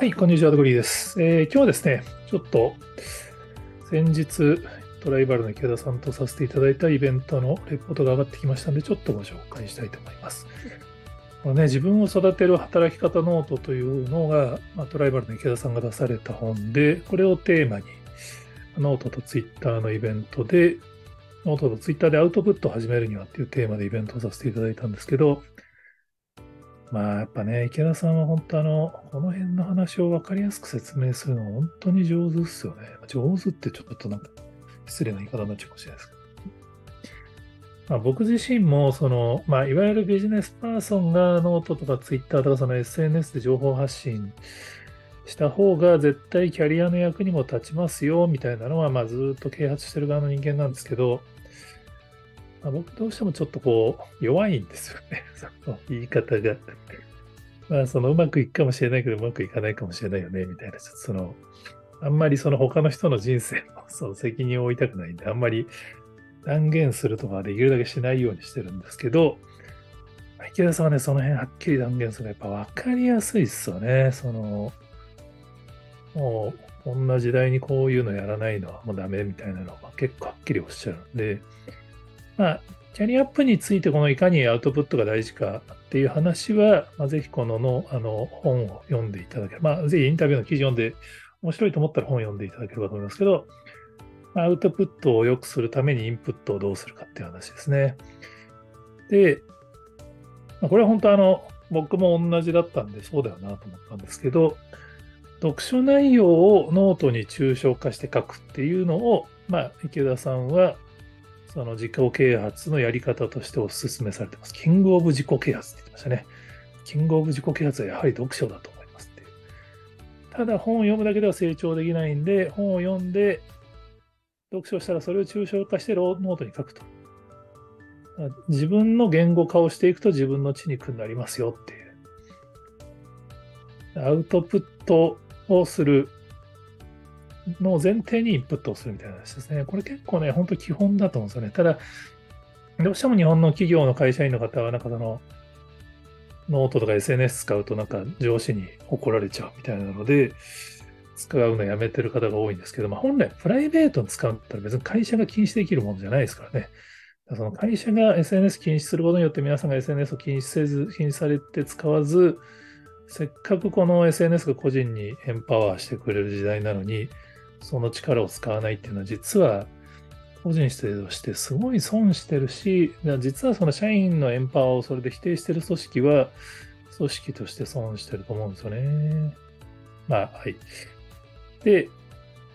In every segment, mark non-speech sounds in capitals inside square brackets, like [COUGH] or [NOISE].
はい、こんにちは、ドグリーです、えー、今日はですね、ちょっと先日トライバルの池田さんとさせていただいたイベントのレポートが上がってきましたので、ちょっとご紹介したいと思います。[LAUGHS] このね、自分を育てる働き方ノートというのが、まあ、トライバルの池田さんが出された本で、これをテーマに、ノートと Twitter のイベントで、ノートと Twitter でアウトプットを始めるにはっていうテーマでイベントをさせていただいたんですけど、まあやっぱね、池田さんは本当あの、この辺の話を分かりやすく説明するの本当に上手ですよね。上手ってちょっとなんか失礼な言い方になっちゃうかもしれないですけど。まあ、僕自身もその、まあ、いわゆるビジネスパーソンがノートとかツイッターとかその SNS で情報発信した方が絶対キャリアの役にも立ちますよみたいなのは、まあ、ずっと啓発してる側の人間なんですけど、まあ、僕どうしてもちょっとこう、弱いんですよね。[LAUGHS] その言い方が。まあ、そのうまくいくかもしれないけど、うまくいかないかもしれないよね、みたいな、ちょっとその、あんまりその他の人の人生の [LAUGHS] その責任を負いたくないんで、あんまり断言するとかできるだけしないようにしてるんですけど、池田さんはね、その辺はっきり断言するのがやっぱ分かりやすいっすよね。その、もう、こんな時代にこういうのやらないのはもうダメみたいなのは結構はっきりおっしゃるんで、まあ、キャリアアップについてこのいかにアウトプットが大事かっていう話は、まあ、ぜひこののあの本を読んでいただければ、まあ、ぜひインタビューの記事読んで、面白いと思ったら本を読んでいただければと思いますけど、アウトプットを良くするためにインプットをどうするかっていう話ですね。で、まあ、これは本当あの、僕も同じだったんで、そうだよなと思ったんですけど、読書内容をノートに抽象化して書くっていうのを、まあ、池田さんはその自己啓発のやり方としてお勧めされてます。 King of 自己啓発って言ってましたね。 King of 自己啓発はやはり読書だと思いますっていう。ただ本を読むだけでは成長できないんで、本を読んで、読書したらそれを抽象化してノートに書くと。自分の言語化をしていくと自分の血肉になりますよっていう。アウトプットをするの前提にインプットをするみたいな話ですね。これ結構ね、本当基本だと思うんですよね。ただ、どうしても日本の企業の会社員の方は、なんかその、ノートとか SNS 使うとなんか上司に怒られちゃうみたいなので、使うのやめてる方が多いんですけど、まあ、本来プライベートに使うんだったら別に会社が禁止できるものじゃないですからね。その会社が SNS 禁止することによって皆さんが SNS を禁止せず、禁止されて使わず、せっかくこの SNS が個人にエンパワーしてくれる時代なのに、その力を使わないっていうのは実は個人としてすごい損してるし、実はその社員のエンパワーをそれで否定してる組織は組織として損してると思うんですよね。まあ、はい。で、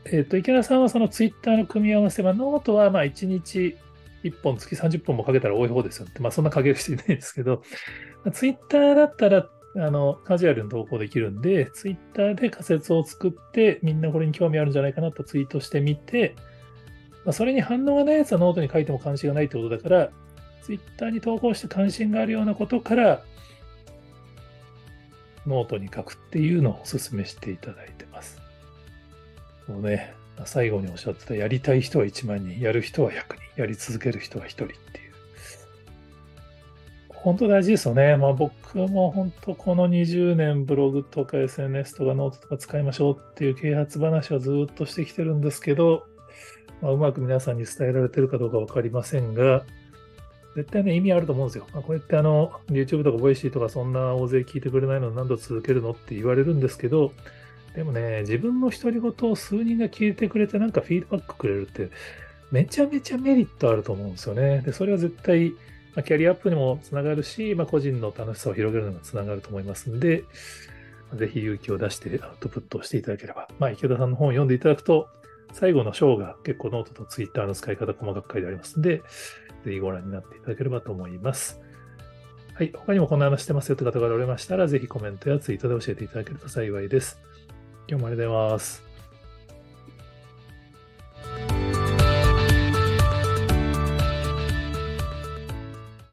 えっ、ー、と、池田さんはそのツイッターの組み合わせは、ノートはまあ1日1本、月30本も書けたら多い方ですよって、まあそんな書ける人いないですけど、ツイッターだったらあの、カジュアルに投稿できるんで、ツイッターで仮説を作って、みんなこれに興味あるんじゃないかなとツイートしてみて、まあ、それに反応がないやつはノートに書いても関心がないってことだから、ツイッターに投稿して関心があるようなことから、ノートに書くっていうのをお勧めしていただいてます。もうね、最後におっしゃってた、やりたい人は1万人、やる人は100人、やり続ける人は1人っていう。本当大事ですよね。まあ僕も本当この20年ブログとか SNS とかノートとか使いましょうっていう啓発話はずっとしてきてるんですけど、まあ、うまく皆さんに伝えられてるかどうか分かりませんが、絶対ね、意味あると思うんですよ。まあ、こうやってあの、YouTube とか Voicy とかそんな大勢聞いてくれないのになんで続けるのって言われるんですけど、でもね、自分の独り言を数人が聞いてくれてなんかフィードバックくれるって、めちゃめちゃメリットあると思うんですよね。で、それは絶対まあ、キャリアアップにもつながるし、まあ、個人の楽しさを広げるのにもつながると思いますんで、ぜひ勇気を出してアウトプットをしていただければ、まあ、池田さんの本を読んでいただくと、最後の章が結構ノートとツイッターの使い方細かく書いてありますんで、ぜひご覧になっていただければと思います。はい。他にもこんな話してますよって方がおられましたら、ぜひコメントやツイートで教えていただけると幸いです。今日もありがとうございます。